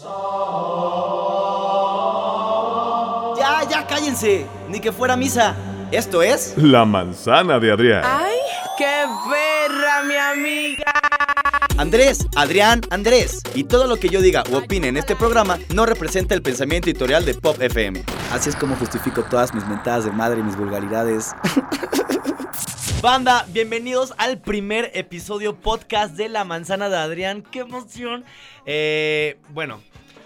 Ya, ya, cállense. Ni que fuera misa. Esto es... La manzana de Adrián. ¡Ay, qué perra, mi amiga! Andrés, Adrián, Andrés. Y todo lo que yo diga o opine en este programa no representa el pensamiento editorial de Pop FM. Así es como justifico todas mis mentadas de madre y mis vulgaridades. Banda, bienvenidos al primer episodio podcast de La Manzana de Adrián. ¡Qué emoción! Eh, bueno,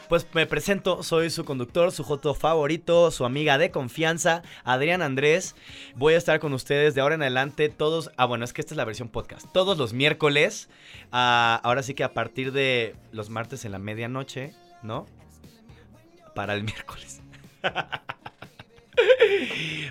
pues me presento, soy su conductor, su joto favorito, su amiga de confianza, Adrián Andrés. Voy a estar con ustedes de ahora en adelante todos, ah bueno, es que esta es la versión podcast, todos los miércoles, ah, ahora sí que a partir de los martes en la medianoche, ¿no? Para el miércoles.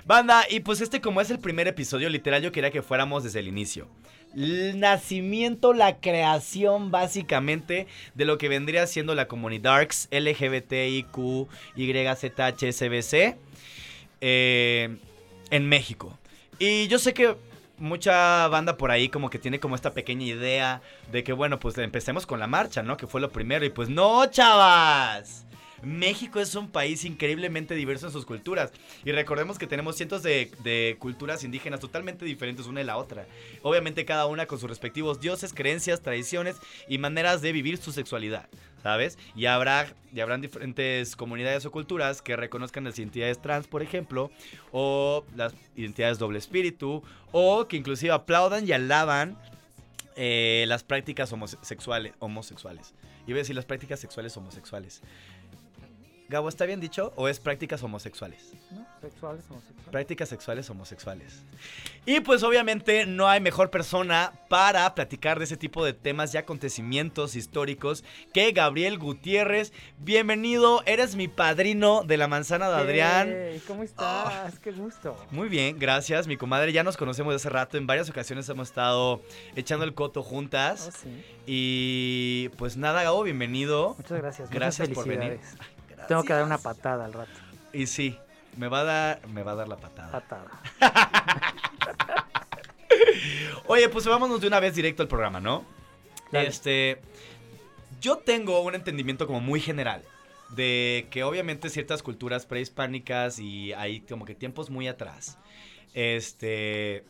Banda, y pues este como es el primer episodio, literal yo quería que fuéramos desde el inicio. El nacimiento, la creación básicamente de lo que vendría siendo la comunidad LGBTIQ, YZHSBC eh, en México. Y yo sé que mucha banda por ahí como que tiene como esta pequeña idea de que bueno, pues empecemos con la marcha, ¿no? Que fue lo primero. Y pues no, chavas. México es un país increíblemente diverso en sus culturas. Y recordemos que tenemos cientos de, culturas indígenas totalmente diferentes una de la otra. Obviamente cada una con sus respectivos dioses, creencias, tradiciones y maneras de vivir su sexualidad. ¿Sabes? Y habrá y habrán diferentes comunidades o culturas que reconozcan las identidades trans, por ejemplo, o las identidades doble espíritu, o que inclusive aplaudan y alaban eh, las prácticas homosexuales, homosexuales. Iba a decir las prácticas sexuales homosexuales. Gabo, ¿está bien dicho o es prácticas homosexuales? No, sexuales homosexuales. Prácticas sexuales homosexuales. Y pues obviamente no hay mejor persona para platicar de ese tipo de temas y acontecimientos históricos que Gabriel Gutiérrez. Bienvenido, eres mi padrino de la manzana de Adrián. Hey, ¿Cómo estás? Oh. Qué gusto. Muy bien, gracias. Mi comadre, ya nos conocemos de hace rato. En varias ocasiones hemos estado echando el coto juntas. Oh, sí. Y pues nada, Gabo, bienvenido. Muchas gracias. Gracias por venir. Tengo que dar una patada al rato. Y sí, me va a dar, me va a dar la patada. Patada. Oye, pues vámonos de una vez directo al programa, ¿no? Dale. Este, yo tengo un entendimiento como muy general de que obviamente ciertas culturas prehispánicas y hay como que tiempos muy atrás, este,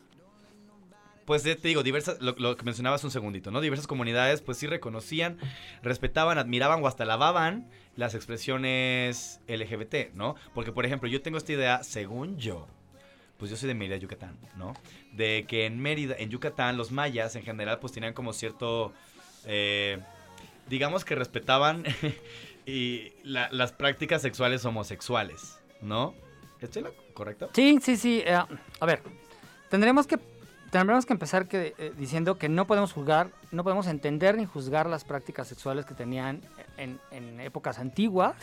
pues te digo, diversas, lo, que mencionabas un segundito, ¿no? Diversas comunidades pues sí reconocían, respetaban, admiraban o hasta lavaban las expresiones LGBT, ¿no? Porque, por ejemplo, yo tengo esta idea, según yo, pues yo soy de Mérida, Yucatán, ¿no? De que en Mérida, en Yucatán, los mayas en general pues tenían como cierto, eh, digamos que respetaban y la, las prácticas sexuales homosexuales, ¿no? ¿Estoy lo correcto? Sí, sí, sí. Eh, a ver, tendremos que tendremos que empezar que, eh, diciendo que no podemos juzgar, no podemos entender ni juzgar las prácticas sexuales que tenían en, en épocas antiguas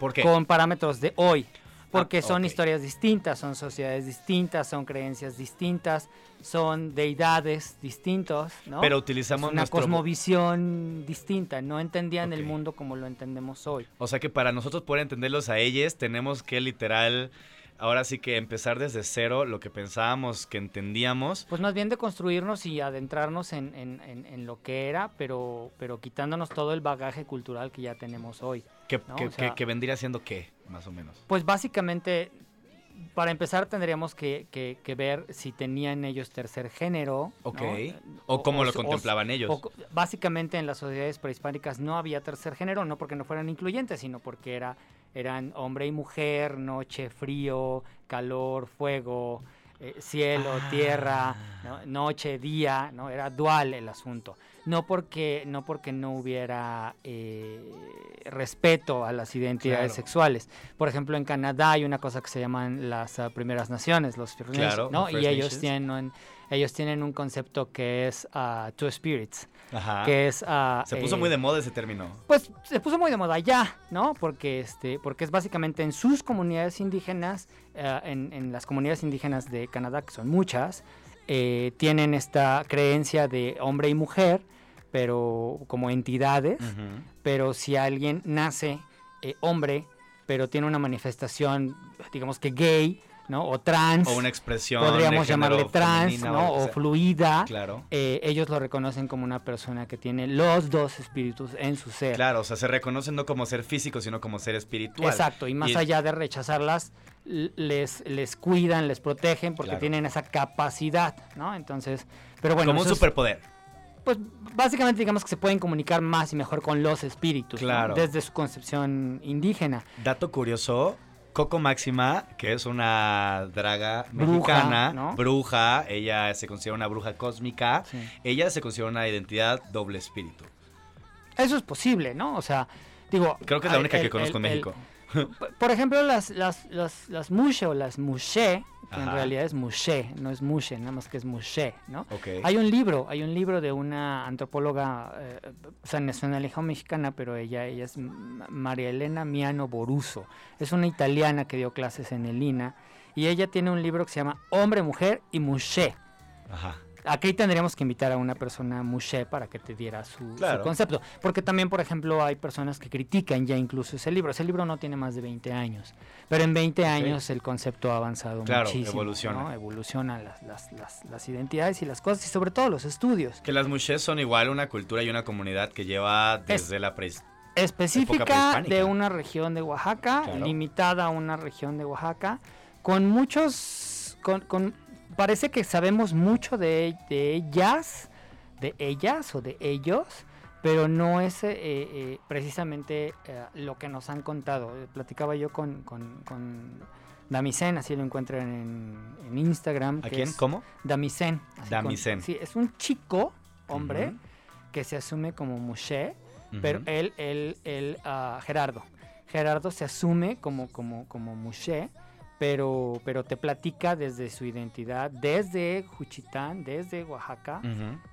¿Por qué? con parámetros de hoy. Porque Ah, son ok. historias distintas, son sociedades distintas, son creencias distintas, son deidades distintos, ¿no? Pero Es utilizamos una nuestro... cosmovisión distinta, no entendían el mundo como lo entendemos hoy. O sea que para nosotros poder entenderlos a ellos tenemos que literal, ahora sí que empezar desde cero lo que pensábamos que entendíamos. Pues más bien de construirnos y adentrarnos en, en- en- en lo que era, pero, pero quitándonos todo el bagaje cultural que ya tenemos hoy. Que, No, que- o sea- que- que vendría siendo qué, más o menos. Pues básicamente, para empezar tendríamos que, que- ver si tenían ellos tercer género. ¿no? Ok. O cómo lo contemplaban ellos. básicamente en las sociedades prehispánicas no había tercer género, no porque no fueran incluyentes, sino porque era, eran hombre y mujer, noche, frío, calor, fuego, eh, cielo, Ah. tierra, ¿no? noche, día, ¿no? Era dual el asunto. No porque no, porque no hubiera eh, respeto a las identidades Claro. sexuales. Por ejemplo, en Canadá hay una cosa que se llaman las ah, primeras naciones, los First Claro, ¿no? Y ellos Nations. tienen, un, ellos tienen un concepto que es ah, Two Spirits, Ajá. que es... ah, Se puso eh, muy de moda ese término. Pues se puso muy de moda ya, ¿no? Porque, este, porque es básicamente en sus comunidades indígenas, eh, en, en las comunidades indígenas de Canadá, que son muchas, eh, tienen esta creencia de hombre y mujer, pero como entidades, pero si alguien nace eh, hombre, pero tiene una manifestación, digamos que gay, ¿no? O trans. O una expresión. podríamos llamarle trans, ¿no? O fluida. Claro. Eh, ellos lo reconocen como una persona que tiene los dos espíritus en su ser. Claro, o sea, se reconocen no como ser físico, sino como ser espiritual. Exacto, y más Y- allá de rechazarlas, les, les cuidan, les protegen porque Claro. tienen esa capacidad, ¿no? Entonces, pero bueno, como un superpoder. pues básicamente digamos que se pueden comunicar más y mejor con los espíritus, ¿no? Claro. desde su concepción indígena. Dato curioso, Coco Máxima, que es una draga Bruja, mexicana, ¿no? bruja, ella se considera una bruja cósmica, Sí. ella se considera una identidad doble espíritu. Eso es posible, ¿no? O sea, digo... Creo que es la el- única que el- conozco en México. Por- ejemplo, las, las, las, las mushe o las mushe, que en Ajá. realidad es mushe, no es mushe, nada más que es mushe, ¿no? Ok. Hay un libro, hay un libro de una antropóloga, eh, o sea, nacionalidad mexicana, pero ella, ella es María Elena Miano Boruso. Es una italiana que dio clases en el INA y ella tiene un libro que se llama Hombre, Mujer y Mushe. Ajá. Aquí tendríamos que invitar a una persona mushe para que te diera su, concepto. Porque también, por ejemplo, hay personas que critican ya incluso ese libro. Ese libro no tiene más de 20 años. Pero en 20 años el concepto ha avanzado Claro, muchísimo. evoluciona. ¿no? Evolucionan las, las, las, las identidades y las cosas y sobre todo los estudios. Que las mujeres son igual una cultura y una comunidad que lleva desde la prehistoria. específica de una región de Oaxaca, Claro. limitada a una región de Oaxaca, con muchos, con, con- parece que sabemos mucho de, de ellas, de ellas o de ellos, pero no es eh, eh, precisamente eh, lo que nos han contado. Eh, Platicaba yo con, con, con Damicen, así lo encuentran en, en Instagram. ¿A que quién? es ¿Cómo? Con- Damicen. sí, es un chico, hombre, que se asume como Moshe, Ujú. pero él, él, él, ah, Gerardo. Gerardo se asume como, como, como Moshe, pero, pero te platica desde su identidad, desde Juchitán, desde Oaxaca,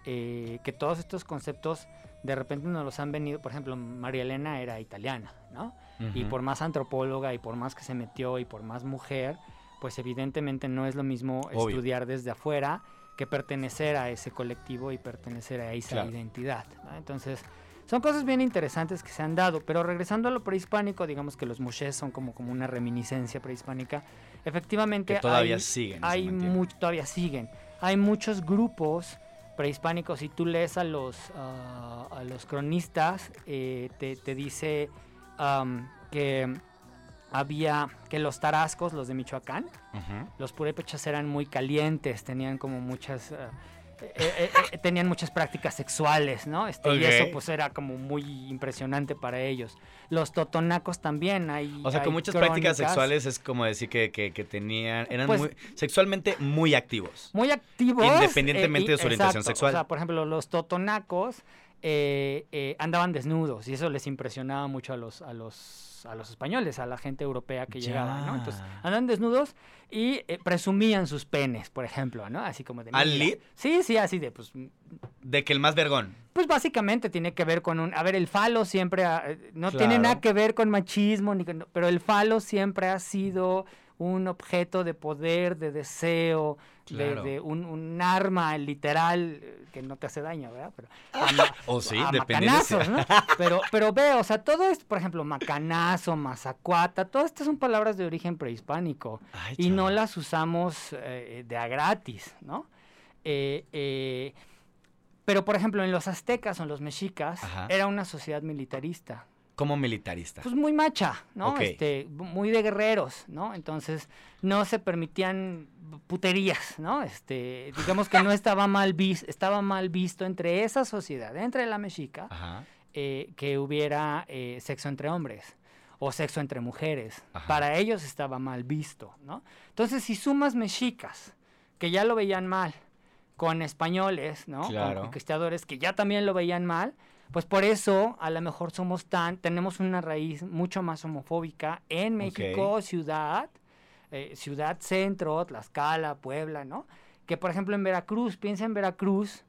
eh, que todos estos conceptos de repente nos los han venido, por ejemplo, María Elena era italiana, ¿no? Y por más antropóloga y por más que se metió y por más mujer, pues evidentemente no es lo mismo Obvio. estudiar desde afuera que pertenecer a ese colectivo y pertenecer a esa Claro. identidad. ¿no? Entonces, son cosas bien interesantes que se han dado, pero regresando a lo prehispánico, digamos que los mushes son como, como una reminiscencia prehispánica. Efectivamente, Que todavía hay, siguen. hay todavía siguen. Hay muchos grupos prehispánicos. Si tú lees a los, ah, a los cronistas, eh, te, te dice que había que los tarascos, los de Michoacán, los purépechas eran muy calientes, tenían como muchas... ah, eh, eh, eh, tenían muchas prácticas sexuales, ¿no? Este, Y eso pues era como muy impresionante para ellos. Los totonacos también hay. O sea, hay con muchas prácticas sexuales es como decir que, que, que tenían, eran Pues- muy, sexualmente muy activos. muy activos. Independientemente eh, de su orientación exacto. sexual. O sea, por ejemplo, los totonacos andaban desnudos y eso les impresionaba mucho a los, a los, a los españoles, a la gente europea que llegaba, ¿no? Entonces, Ya. andaban desnudos y eh, presumían sus penes, por ejemplo, ¿no? Así como de... ¿Al? Sí, sí, así de, pues, De que el más vergón. pues básicamente tiene que ver con un... A ver, el falo siempre... ha- eh, no tiene nada que ver con machismo, ni pero el falo siempre ha sido un objeto de poder, de deseo, de- Claro. de, un, un arma literal eh, que no te hace daño, ¿verdad? Pero, O sí, a macanazos, ¿no? Pero, pero ve, o sea, todo esto, por ejemplo, macanazo, mazacuata, todas estas son palabras de origen prehispánico Ay, y no las usamos eh, de a gratis, ¿no? Eh, eh, pero, por ejemplo, en los aztecas o en los mexicas Ajá. era una sociedad militarista, Como militarista. pues muy macha, ¿no? Este, muy de guerreros, ¿no? Entonces no se permitían puterías, ¿no? Este, digamos que no estaba mal visto, estaba mal visto entre esa sociedad, entre la mexica, eh, que hubiera eh, sexo entre hombres o sexo entre mujeres. Ajá. Para ellos estaba mal visto, ¿no? Entonces, si sumas mexicas, que ya lo veían mal, con españoles, ¿no? Claro. Con conquistadores que ya también lo veían mal, pues por eso a lo mejor somos tan, tenemos una raíz mucho más homofóbica en México, ciudad, eh, ciudad centro, Tlaxcala, Puebla, ¿no? Que por ejemplo en Veracruz, piensa en Veracruz,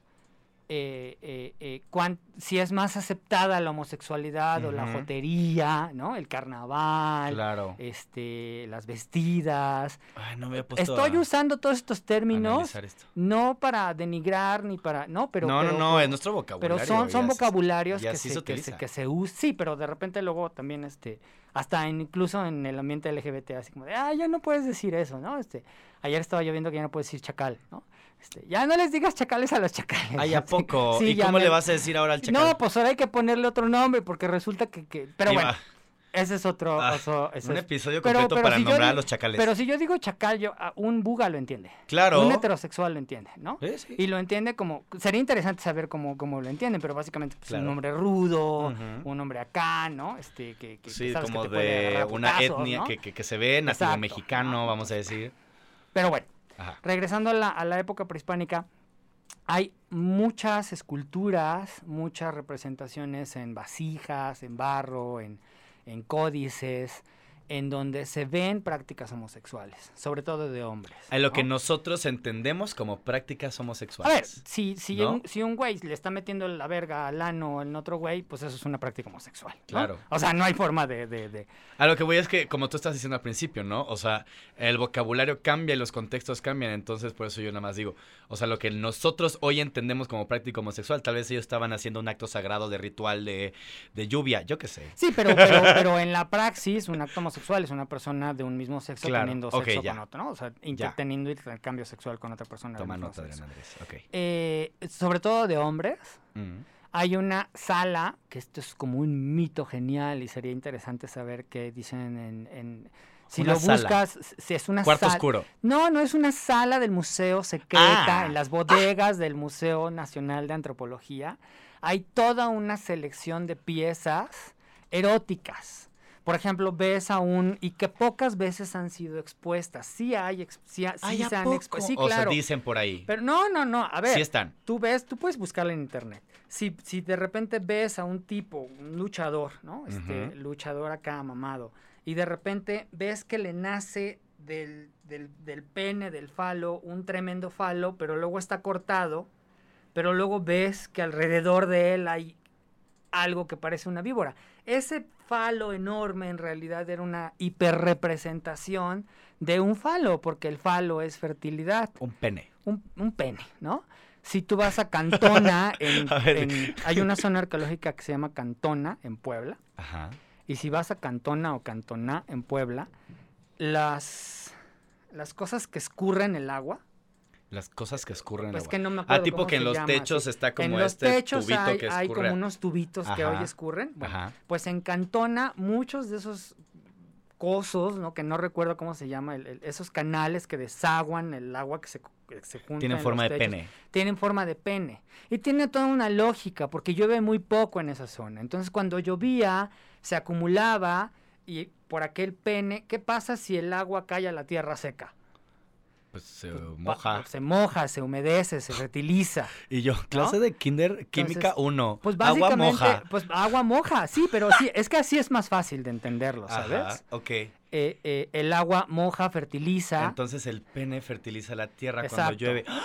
eh, eh, eh, cuán- si es más aceptada la homosexualidad o la jotería, ¿no? El carnaval, Claro. este, las vestidas. Ay, no me he puesto Estoy a usando todos estos términos esto. no para denigrar ni para, no, pero no, pero- no, no, es nuestro vocabulario. pero son, son vocabularios que se, se que, se, que se usan. Sí, pero de repente luego también, este, hasta incluso en el ambiente LGBT, así como de, ah, ya no puedes decir eso, ¿no? Este, ayer estaba yo viendo que ya no puedes decir chacal, ¿no? Este, ya no les digas chacales a los chacales. Ay, ¿a poco? sí, ¿Y cómo me- le vas a decir ahora al chacal? No, pues ahora hay que ponerle otro nombre porque resulta que, que- pero bueno, va, ese es otro, Ah, ese un es- episodio completo pero para si yo nombrar a los chacales. Pero si yo digo chacal, yo, ah, un buga lo entiende. claro. Un heterosexual lo entiende, ¿no? Sí, sí. Y lo entiende como, sería interesante saber cómo, cómo lo entienden, pero básicamente pues, Claro. un hombre rudo, un hombre acá, ¿no? Este, que, que- que Sí, sabes que como te puede de una putazos, etnia ¿no? que, que, que se ve nativo mexicano, ¿no? vamos a decir. Pero bueno, Ajá. regresando a la, a la época prehispánica, hay muchas esculturas, muchas representaciones en vasijas, en barro, en, en códices, en donde se ven prácticas homosexuales, sobre todo de hombres. En lo que ¿no? nosotros entendemos como prácticas A ver, homosexuales. si, si, ¿no? un, si un güey le está metiendo la verga al ano en otro güey, pues eso es una práctica homosexual. ¿no? Claro. O sea, no hay forma de... de- de- A lo que voy es que, como tú estás diciendo al principio, ¿no? O sea, el vocabulario cambia y los contextos cambian, entonces por eso yo nada más digo, o sea, lo que nosotros hoy entendemos como práctica homosexual, tal vez ellos estaban haciendo un acto sagrado de ritual de, de lluvia, yo qué sé. Sí, pero, pero, pero en la praxis, un acto homosexual es una persona de un mismo sexo Claro, teniendo sexo ya. con otro, ¿no? O sea, Ya. teniendo intercambio sexual con otra persona. Toma nota, sexo. Adrián Andrés. Eh, sobre todo de hombres, Mm. hay una sala, que esto es como un mito genial y sería interesante saber qué dicen en... en- si Una lo sala. buscas, si es una Cuarto sala... oscuro. No, no es una sala del museo secreta, Ah. en las bodegas del Museo Nacional de Antropología. Hay toda una selección de piezas eróticas. Por ejemplo, ves a un... y que pocas veces han sido expuestas. Sí hay... sí, ha- sí Ay, ¿a se han expuesto. Sí, O claro. dicen por ahí. Pero no, no, no. A ver, Sí están. tú ves, tú puedes buscarla en internet. Si, si de repente ves a un tipo, un luchador, ¿no? Este luchador acá mamado, y de repente ves que le nace del, del, del pene, del falo, un tremendo falo, pero luego está cortado, pero luego ves que alrededor de él hay algo que parece una víbora. Ese falo enorme en realidad era una hiperrepresentación de un falo, porque el falo es fertilidad Un pene. un, un pene, ¿no? Si tú vas a Cantona, en- A ver. en- hay una zona arqueológica que se llama Cantona, en Puebla, Ajá. y si vas a Cantona o Cantona, en Puebla, las, las cosas que escurren el agua, Las cosas que escurren. en pues agua. que no me acuerdo Ah, tipo cómo que en se los llama, techos sí. está como en los este techos tubito hay, que hay escurre. como unos tubitos que hoy escurren. Bueno, Ajá. pues en Cantona, muchos de esos cosos, ¿no? Que no recuerdo cómo se llama, el- el- esos canales que desaguan el agua que se, que se junta Tienen en forma los de techos, pene. tienen forma de pene. Y tiene toda una lógica, porque llueve muy poco en esa zona. Entonces, cuando llovía, se acumulaba y por aquel pene, ¿qué pasa si el agua cae a la tierra seca? Pues se Pues, moja. Se moja, se humedece, se fertiliza. Y yo, clase de kinder, química Entonces, 1. Pues Agua básicamente, moja. pues agua moja, sí, pero sí, es que así es más fácil de entenderlo, ¿sabes? Ajá, ok. Eh, eh, el agua moja, fertiliza. Entonces el pene fertiliza la tierra cuando llueve.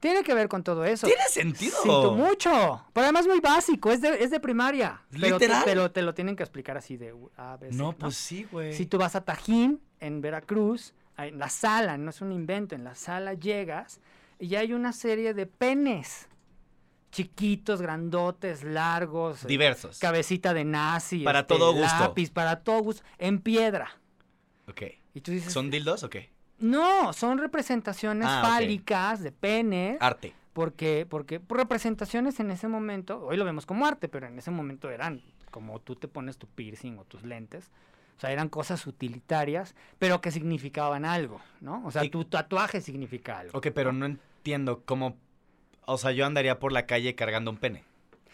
Tiene que ver con todo eso. ¿Tiene sentido? Tú- mucho. Pero además muy básico, es de, es de primaria. Pero te, pero te lo tienen que explicar así de A, C, No, pues sí, güey. Si tú vas a Tajín, en Veracruz, en la sala, no es un invento, en la sala llegas y hay una serie de penes. Chiquitos, grandotes, largos. eh, Diversos. Cabecita de nazi. Para este, todo gusto. Lápiz, para todo gusto. En piedra. Ok. Y tú dices, ¿Son dildos o qué? no, son representaciones Ah, fálicas de penes. Arte. Porque, porque por representaciones en ese momento, hoy lo vemos como arte, pero en ese momento eran como tú te pones tu piercing o tus lentes. O sea, eran cosas utilitarias, pero que significaban algo, ¿no? O sea, Y- tu tatuaje significa algo. Ok, pero no entiendo cómo. O sea, yo andaría por la calle cargando un pene.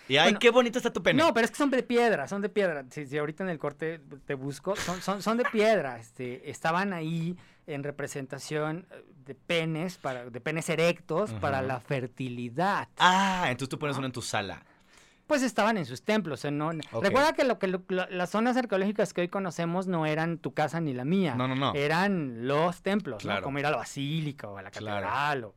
Y ay, Bueno, qué bonito está tu pene. No, pero es que son de piedra, son de piedra. Si, si ahorita en el corte te busco, son, son, son de piedra. Este, estaban ahí en representación de penes, para, de penes erectos para la fertilidad. Ah, entonces tú pones ¿No? uno en tu sala. Pues estaban en sus templos. Recuerda que, lo que lo- las zonas arqueológicas que hoy conocemos no eran tu casa ni la mía. No, no, no. Eran los templos, ¿no? Como ir a la basílica o a la Claro. catedral o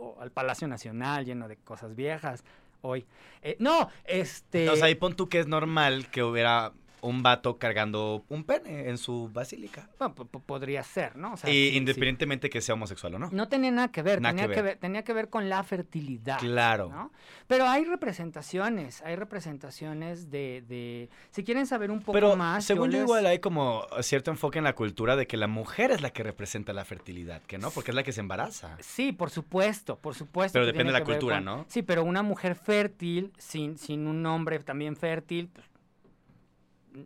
o al Palacio Nacional lleno de cosas viejas hoy. Eh, no, este... Sea, y pon tú que es normal que hubiera un vato cargando un pene en su basílica. bueno, po- po- podría ser, ¿no? O sea, y sí, sí. independientemente que sea homosexual o no. No tenía nada que ver, Nada tenía que que ver. tenía que ver con la fertilidad. Claro. ¿no? Pero hay representaciones, hay representaciones de, de si quieren saber un poco Pero más. según yo les- igual hay como cierto enfoque en la cultura de que la mujer es la que representa la fertilidad, que no, porque es la que se embaraza. Sí, por supuesto, por supuesto. Pero depende de la cultura, con- ¿no? Sí, pero una mujer fértil sin, sin un hombre también fértil, pues,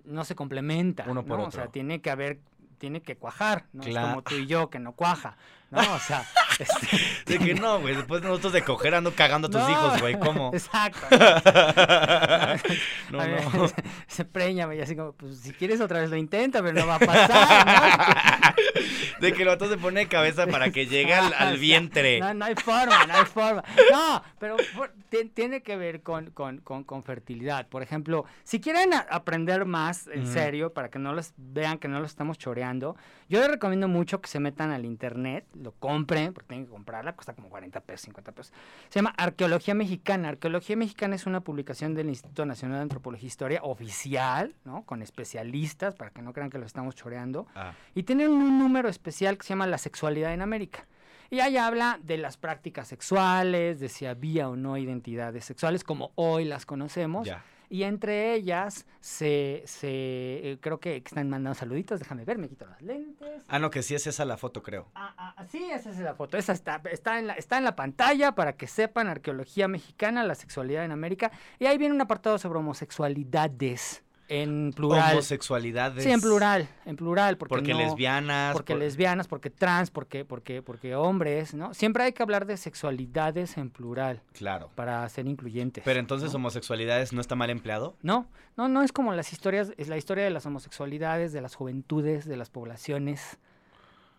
no se complementa. Uno por ¿no? otro. O sea, tiene que haber, tiene que cuajar, ¿no? Claro. Es como tú y yo que no cuaja, ¿no? O sea, este, De que no, güey, después nosotros de coger ando cagando a tus no, hijos, güey, ¿cómo? Exacto. No, A ver, no. Se preña, y así como, pues si quieres otra vez lo intenta, pero no va a pasar, ¿no? De que el vato se pone de cabeza para que llegue al, vientre. No, no hay forma, no hay forma. No, pero por- tiene que ver con, con- con- con fertilidad. Por ejemplo, si quieren aprender más en serio, para que no les vean que no lo estamos choreando, yo les recomiendo mucho que se metan al internet, lo compren, porque tienen que comprarla, cuesta como 40 pesos, 50 pesos. Se llama Arqueología Mexicana. Arqueología Mexicana es una publicación del Instituto Nacional de Antropología e Historia oficial, ¿no? Con especialistas, para que no crean que lo estamos choreando. Ah, Y tienen un número especial que se llama La sexualidad en América. Y ahí habla de las prácticas sexuales, de si había o no identidades sexuales, como hoy las conocemos. ya. Y entre ellas, se, se eh, creo que están mandando saluditos. Déjame ver, me quito las lentes. Ah, no, que sí es esa la foto, creo. Ah, ah, sí, esa es la foto. Esa está, está, en la, está en la pantalla para que sepan arqueología mexicana, la sexualidad en América. Y ahí viene un apartado sobre homosexualidades en plural. Homosexualidades. Sí, en plural, en plural. Porque, Porque no- lesbianas. porque por- lesbianas, porque trans, porque, porque, porque hombres, ¿no? Siempre hay que hablar de sexualidades en plural Claro. para ser incluyentes. Pero entonces ¿no? homosexualidades no está mal empleado. No, no, no es como las historias, es la historia de las homosexualidades, de las juventudes, de las poblaciones,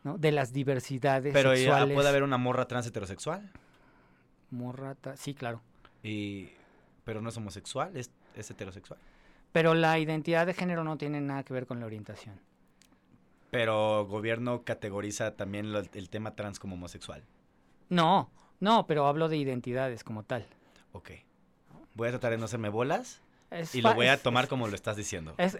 ¿no? De las diversidades Pero ya puede haber una morra trans heterosexual. Morrata, sí, claro. Y... Pero no es homosexual, es, es heterosexual. Pero la identidad de género no tiene nada que ver con la orientación. Pero gobierno categoriza también lo- el tema trans como homosexual. No, no, pero hablo de identidades como tal. Ok. Voy a tratar de no hacerme bolas Es y lo voy a tomar es- como lo estás diciendo. es-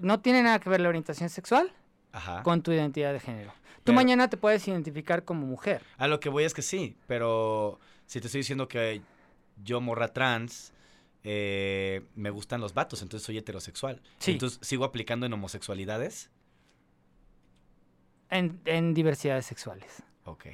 no tiene nada que ver la orientación sexual Ajá. con tu identidad de género. Tú Pero- mañana te puedes identificar como mujer. A lo que voy es que sí, pero si te estoy diciendo que yo morra trans, eh, me gustan los vatos, entonces soy heterosexual. Sí. Entonces sigo aplicando en homosexualidades. En, en diversidades sexuales. Ok.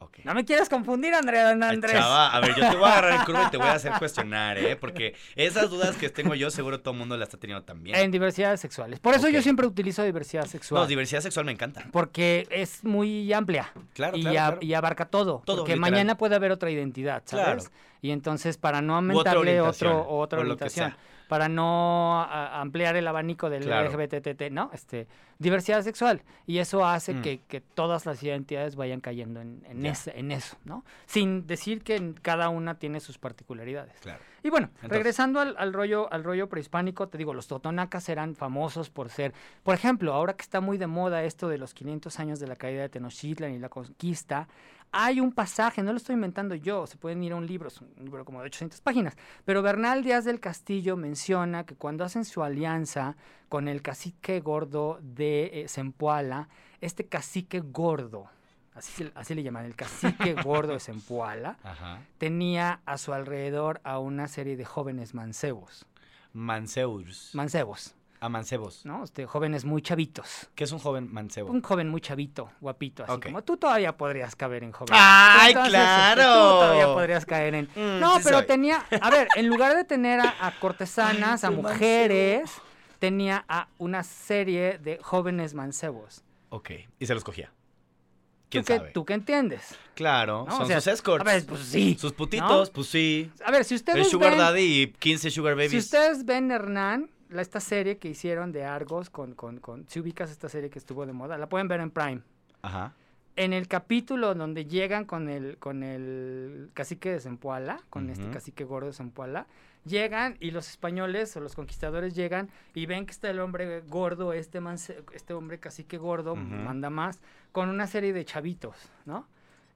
Ok. No me quieras confundir, Andrea Ay, Andrés. Chava, a ver, yo te voy a agarrar en curva y te voy a hacer cuestionar, ¿eh? Porque esas dudas que tengo yo, seguro todo el mundo las está teniendo también. En diversidades sexuales. Por eso yo siempre utilizo diversidad sexual. No, diversidad sexual me encanta. porque es muy amplia. Claro, y, claro, a- claro. y abarca todo. Todo, porque literal. mañana puede haber otra identidad, ¿sabes? Claro. Y entonces, para no otra aumentarle orientación, otro, otra orientación, para no a- ampliar el abanico del Claro. LGBTT, ¿no? Este, diversidad sexual. Y eso hace Mm. que, que todas las identidades vayan cayendo en, en, eso, ¿no? Sin decir que cada una tiene sus particularidades. Claro. Y bueno, Entonces- regresando al, al rollo, al rollo prehispánico, te digo, los totonacas eran famosos por ser, por ejemplo, ahora que está muy de moda esto de los 500 años de la caída de Tenochtitlan y la conquista, hay un pasaje, no lo estoy inventando yo, se pueden ir a un libro, es un libro como de 800 páginas, pero Bernal Díaz del Castillo menciona que cuando hacen su alianza con el cacique gordo de eh, Zempoala, este cacique gordo, así, le llaman, el cacique gordo de Zempoala, Ajá. tenía a su alrededor a una serie de jóvenes mancebos. Manseus. Mancebos, a mancebos. ¿no? Este, jóvenes muy chavitos. ¿Qué es un joven mancebo? Un joven muy chavito, guapito, así como tú todavía podrías caber en joven. ¡Ay, Entonces, este, claro! Tú todavía podrías caer en... Mm, No, sí pero soy. tenía, a ver, en lugar de tener a, a cortesanas, a Ay, mujeres, tenía a una serie de jóvenes mancebos. Ok. Y se los cogía. ¿Tú ¿Quién qué, sabe? ¿Tú qué entiendes? Claro, ¿no? son O sea, sus escorts. A ver, pues sí. sus putitos, ¿no? pues sí. A ver, si El ustedes Sugar ven... Daddy y 15 Sugar Babies. Si ustedes ven Hernán, la, esta serie que hicieron de Argos con, con, con... Si ubicas esta serie que estuvo de moda, la pueden ver en Prime. Ajá. En el capítulo donde llegan con el, con el cacique de Zempoala, con este Ujú. cacique gordo de Zempoala, llegan y los españoles o los conquistadores llegan y ven que está el hombre gordo, este, mance- este hombre cacique gordo, Ujú. manda más, con una serie de chavitos, ¿no?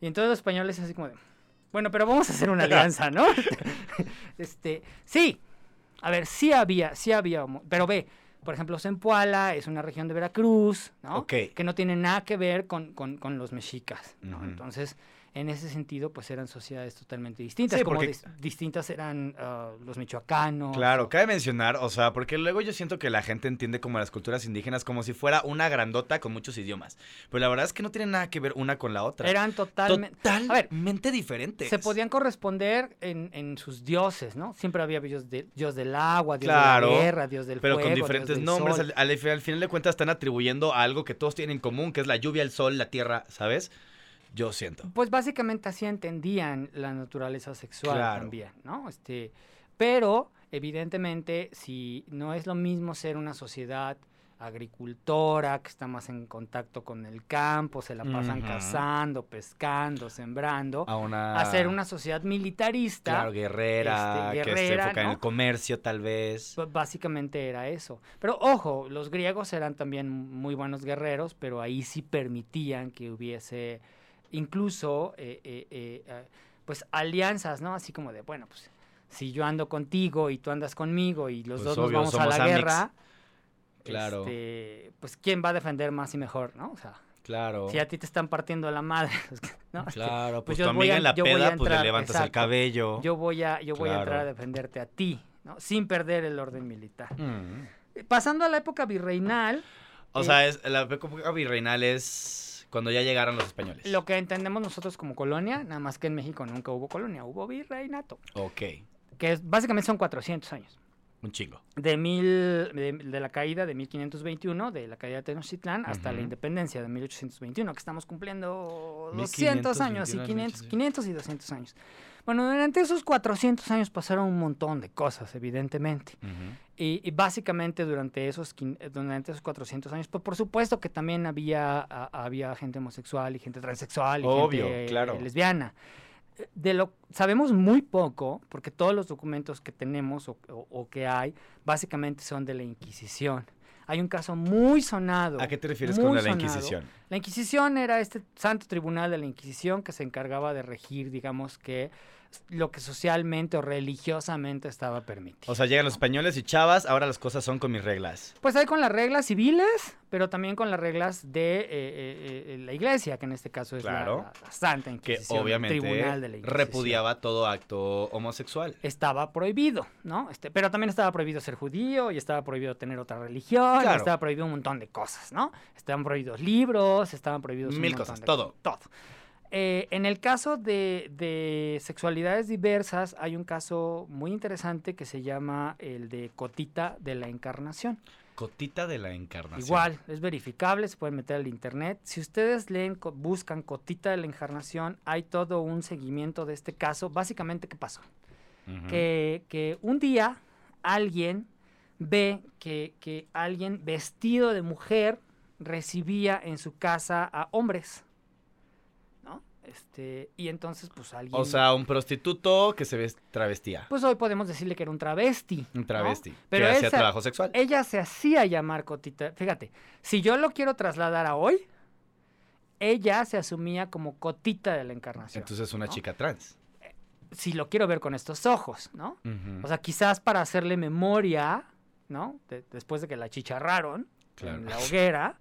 Y entonces los españoles así como de, bueno, pero vamos a hacer una alianza, ¿no? este, sí, a ver, sí había, sí había, pero ve, por ejemplo, Zempoala es una región de Veracruz, ¿no? Ok. Que no tiene nada que ver con, con- con los mexicas, ¿no? Entonces, en ese sentido, pues eran sociedades totalmente distintas, Sí, como porque- dis- distintas eran ah, los michoacanos. Claro, o- cabe mencionar, o sea, porque luego yo siento que la gente entiende como las culturas indígenas como si fuera una grandota con muchos idiomas. Pero la verdad es que no tiene nada que ver una con la otra. Eran totalmente... totalmente diferentes. Se podían corresponder en, en sus dioses, ¿no? Siempre había dios, de- dios del agua, dios Claro, de la guerra, dios del Pero fuego, con diferentes nombres. al- al final de cuentas están atribuyendo a algo que todos tienen en común, que es la lluvia, el sol, la tierra, ¿sabes? Yo siento. Pues básicamente así entendían la naturaleza sexual Claro. también, ¿no? Este, pero evidentemente si no es lo mismo ser una sociedad agricultora que está más en contacto con el campo, se la pasan cazando, pescando, sembrando, A una... a ser una sociedad militarista. Claro, guerrera, este, que se enfoca en el comercio, tal vez. Básicamente era eso. Pero ojo, los griegos eran también muy buenos guerreros, pero ahí sí permitían que hubiese incluso eh, eh, eh, pues alianzas, ¿no? Así como de, bueno, pues si yo ando contigo y tú andas conmigo y los Pues dos obvio, nos vamos a la guerra, Claro. este, pues quién va a defender más y mejor, ¿no? O sea, Claro. si a ti te están partiendo la madre, pues, ¿no? Claro, pues, yo tu amiga a- en la peda, pues le entrar, levantas el cabello. yo voy a, yo voy a entrar a defenderte a ti, ¿no? Sin perder el orden militar. Mm. Pasando a la época virreinal, O Eh, sea, es, la época virreinal es cuando ya llegaron los españoles. lo que entendemos nosotros como colonia, nada más que en México nunca hubo colonia, hubo virreinato, Ok, que es, básicamente son 400 años. un chingo. De, mil, de, de la caída de 1521, de la caída de Tenochtitlán, hasta la independencia de 1821, que estamos cumpliendo 200 años, y 1521, 500, 500 y 200 años. Bueno, durante esos 400 años pasaron un montón de cosas, evidentemente. Y, y básicamente durante esos, eh, durante esos 400 años, pues por supuesto que también había, a- había gente homosexual y gente transexual y Obvio, gente eh, claro. lesbiana. Eh, De lo sabemos muy poco, porque todos los documentos que tenemos o, o- o que hay, básicamente son de la Inquisición. Hay un caso muy sonado. ¿A qué te refieres con la. Inquisición? La Inquisición era este santo tribunal de la Inquisición que se encargaba de regir, digamos que, lo que socialmente o religiosamente estaba permitido. O sea, llegan los españoles y chavas, ahora las cosas son con mis reglas. Pues hay con las reglas civiles, pero también con las reglas de eh, eh, eh, la iglesia, que en este caso es la- Claro. la, la Santa Que Inquisición, el obviamente tribunal de la Inquisición. repudiaba todo acto homosexual. Estaba prohibido, ¿no? Este, pero también estaba prohibido ser judío y estaba prohibido tener otra religión, Claro. estaba prohibido un montón de cosas, ¿no? Estaban prohibidos libros, estaban prohibidos Mil cosas, de todo. Todo. Eh, en el caso de, de sexualidades diversas, hay un caso muy interesante que se llama el de Cotita de la Encarnación. Cotita de la encarnación. Igual, es verificable, se pueden meter al internet. Si ustedes leen, buscan Cotita de la Encarnación, hay todo un seguimiento de este caso. Básicamente, ¿qué pasó? Que, que un día alguien ve que, que alguien vestido de mujer recibía en su casa a hombres. Este, y entonces, pues alguien. O sea, un prostituto que se ves travestía. pues hoy podemos decirle que era un travesti. Un ¿no? travesti. Pero que hacía trabajo sexual. Ella se hacía llamar Cotita. Fíjate, si yo lo quiero trasladar a hoy, ella se asumía como Cotita de la Encarnación. Entonces una ¿no? chica trans. Si lo quiero ver con estos ojos, ¿no? O sea, quizás para hacerle memoria, ¿no? De- después de que la chicharraron Claro. en la hoguera,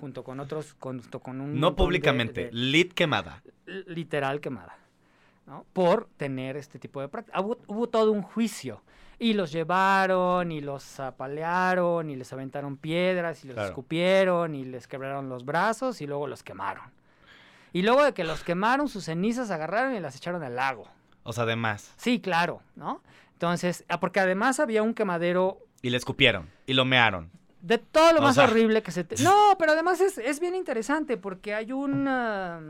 junto con otros, junto con un... no montón de- públicamente, de- lit quemada. literal quemada, ¿no? Por tener este tipo de práctica. Hubo, hubo todo un juicio. Y los llevaron, y los apalearon, y les aventaron piedras, y los Claro. escupieron, y les quebraron los brazos, y luego los quemaron. Y luego de que los quemaron, sus cenizas agarraron y las echaron al lago. O sea, además. Sí, claro, ¿no? Entonces, ah, porque además había un quemadero Y le escupieron. Y lo mearon. De todo lo O más sea- horrible que se... te- No, pero además es, es bien interesante porque hay un ah,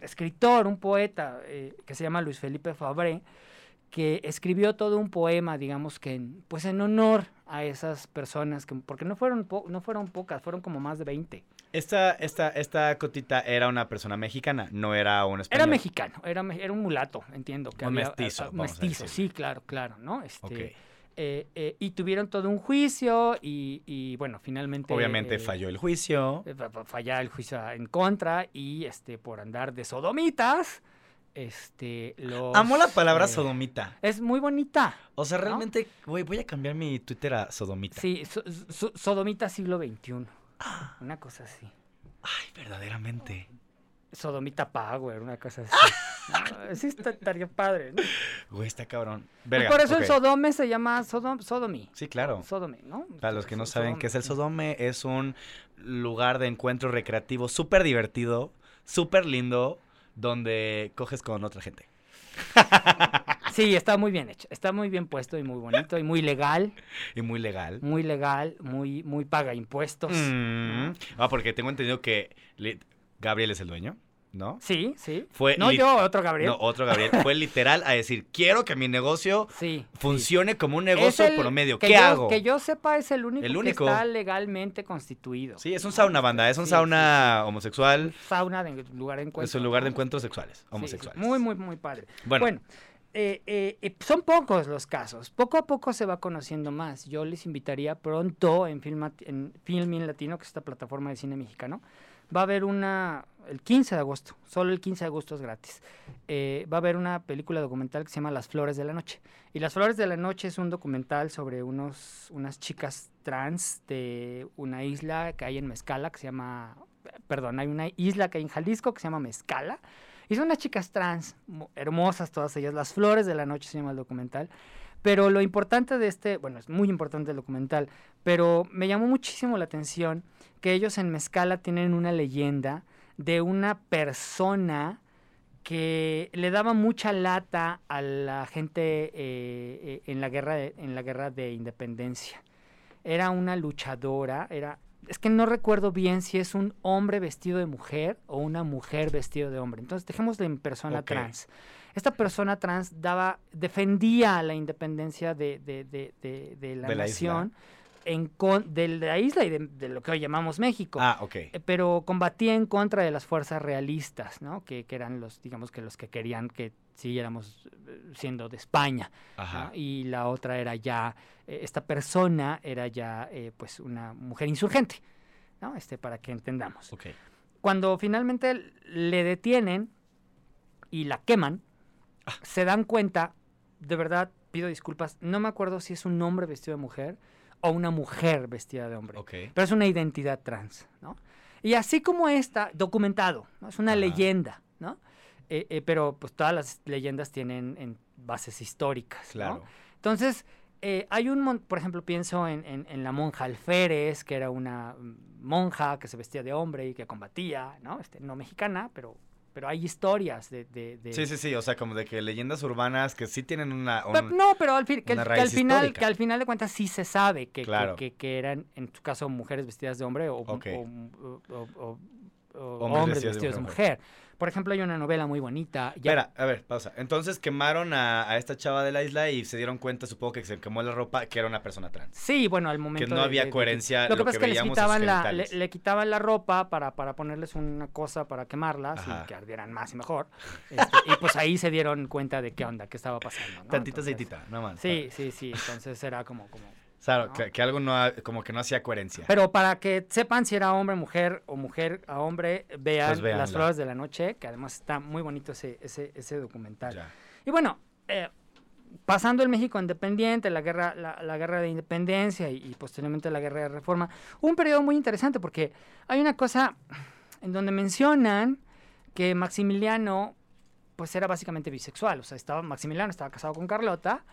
escritor, un poeta eh, que se llama Luis Felipe Fabré, que escribió todo un poema, digamos que, en- pues en honor a esas personas, que, porque no fueron, po- no fueron pocas, fueron como más de 20. Esta, esta, esta cotita era una persona mexicana, no era un español. Era mexicano, era, era un mulato, entiendo. Que Un había- mestizo, ah, vamos a mestizo, sí, claro, claro, ¿no? Este, Ok. Eh, eh, y tuvieron todo un juicio y, y, bueno, finalmente... Obviamente eh, falló el juicio. eh, fa- fa- falla el juicio en contra y este por andar de sodomitas, este los, Amo la palabra eh, sodomita. Es muy bonita. O sea, realmente, güey, voy a cambiar mi Twitter a sodomita. Sí, so- so- sodomita siglo XXI. Una cosa así. Ay, verdaderamente. Sodomita Power, una cosa así. No, sí, está- estaría padre. ¿no? Güey, está cabrón. Verga, por eso el Sodome se llama Sodom, Sodomy. Sí, claro. Sodome, ¿no? Para los que no saben qué es el Sodome. Sodome, es un lugar de encuentro recreativo súper divertido, súper lindo, donde coges con otra gente. Sí, está muy bien hecho. Está muy bien puesto y muy bonito y muy legal. Y muy legal. Muy legal, muy, muy paga impuestos. Mm. Ah, porque tengo entendido que Gabriel es el dueño, ¿no? Sí, sí. Fue no yo, otro Gabriel. No, otro Gabriel. Fue literal a decir, quiero que mi negocio sí. sí. funcione como un negocio promedio. ¿Qué yo- hago? Que yo sepa es el único, El único. que está legalmente constituido. Sí, es un sauna, banda. Es un Sí, sauna homosexual. Sauna de lugar de encuentro. Es un lugar de encuentros sexuales, homosexuales. Muy, muy, muy padre. Bueno. Bueno, eh, eh, son pocos los casos. Poco a poco se va conociendo más. Yo les invitaría pronto en, Film, en Filmin Latino, que es esta plataforma de cine mexicano, va a haber una, el 15 de agosto, solo el 15 de agosto es gratis, eh, va a haber una película documental que se llama Las Flores de la Noche. Y Las Flores de la Noche es un documental sobre unos, unas chicas trans de una isla que hay en Mezcala, que se llama, perdón, hay una isla que hay en Jalisco que se llama Mezcala. Y son unas chicas trans, mo- hermosas todas ellas, Las Flores de la Noche se llama el documental. Pero lo importante de este, bueno, es muy importante el documental, pero me llamó muchísimo la atención que ellos en Mezcala tienen una leyenda de una persona que le daba mucha lata a la gente eh, eh, en, la guerra en la guerra de independencia. Era una luchadora, era... Es que no recuerdo bien si es un hombre vestido de mujer o una mujer vestido de hombre. Entonces, dejémoslo en persona trans. Esta persona trans daba, defendía la independencia de, de- de- de- la nación en con- de la isla y de, de lo que hoy llamamos México. Ah, ok. Eh, pero combatía en contra de las fuerzas realistas, ¿no? Que, que eran los, digamos que los que querían que siguiéramos eh, siendo de España. ¿no? Ajá. Y la otra era ya, eh, esta persona era ya, eh, pues, una mujer insurgente, ¿no? Este, para que entendamos. Ok. Cuando finalmente le detienen y la queman, Ah. se dan cuenta, de verdad, pido disculpas, no me acuerdo si es un hombre vestido de mujer o una mujer vestida de hombre Ok. pero es una identidad trans, ¿no? Y así como esta, documentado, ¿no? Es una Ajá. leyenda, ¿no? Eh, eh, pero pues todas las leyendas tienen en bases históricas, ¿no? Claro. Entonces, eh, hay un, mon- por ejemplo, pienso en, en- en la monja Alférez, que era una mm, monja que se vestía de hombre y que combatía, ¿no? Este, no mexicana, pero, pero hay historias de... de- de- Sí, sí, sí. O sea, como de que leyendas urbanas que sí tienen una. un- Pero- no, pero al, fin, que, al- que al raíz final, que al final de cuentas sí se sabe que, que- Claro. que, que eran, en tu caso, mujeres vestidas de hombre o Hombres hombres vestidos de de mujer. mujer. Por ejemplo, hay una novela muy bonita. ya- Espera, a ver, pausa. Entonces quemaron a, a esta chava de la isla y se dieron cuenta, supongo que se quemó la ropa, que era una persona trans. Sí, bueno, al momento. no de- había de- coherencia, Lo que pasa que es que les veíamos sus quitaban, la, le, quitaban la ropa para, para ponerles una cosa para quemarlas Ajá. y que ardieran más y mejor. Este, y pues ahí se dieron cuenta de qué onda, qué estaba pasando. ¿no? Tantita aceitita, no más. Sí, sí, sí. Entonces era como. como Claro, ¿no? que, que algo no, ha- como que no hacía coherencia. Pero para que sepan si era hombre, mujer o mujer a hombre, vean Pues. Las Flores de la Noche, que además está muy bonito ese, ese, ese documental. Ya. Y bueno, eh, pasando el México independiente, la guerra, la, la guerra de independencia y, y posteriormente la guerra de reforma, hubo un periodo muy interesante porque hay una cosa en donde mencionan que Maximiliano pues era básicamente bisexual, o sea, estaba, Maximiliano estaba casado con Carlota,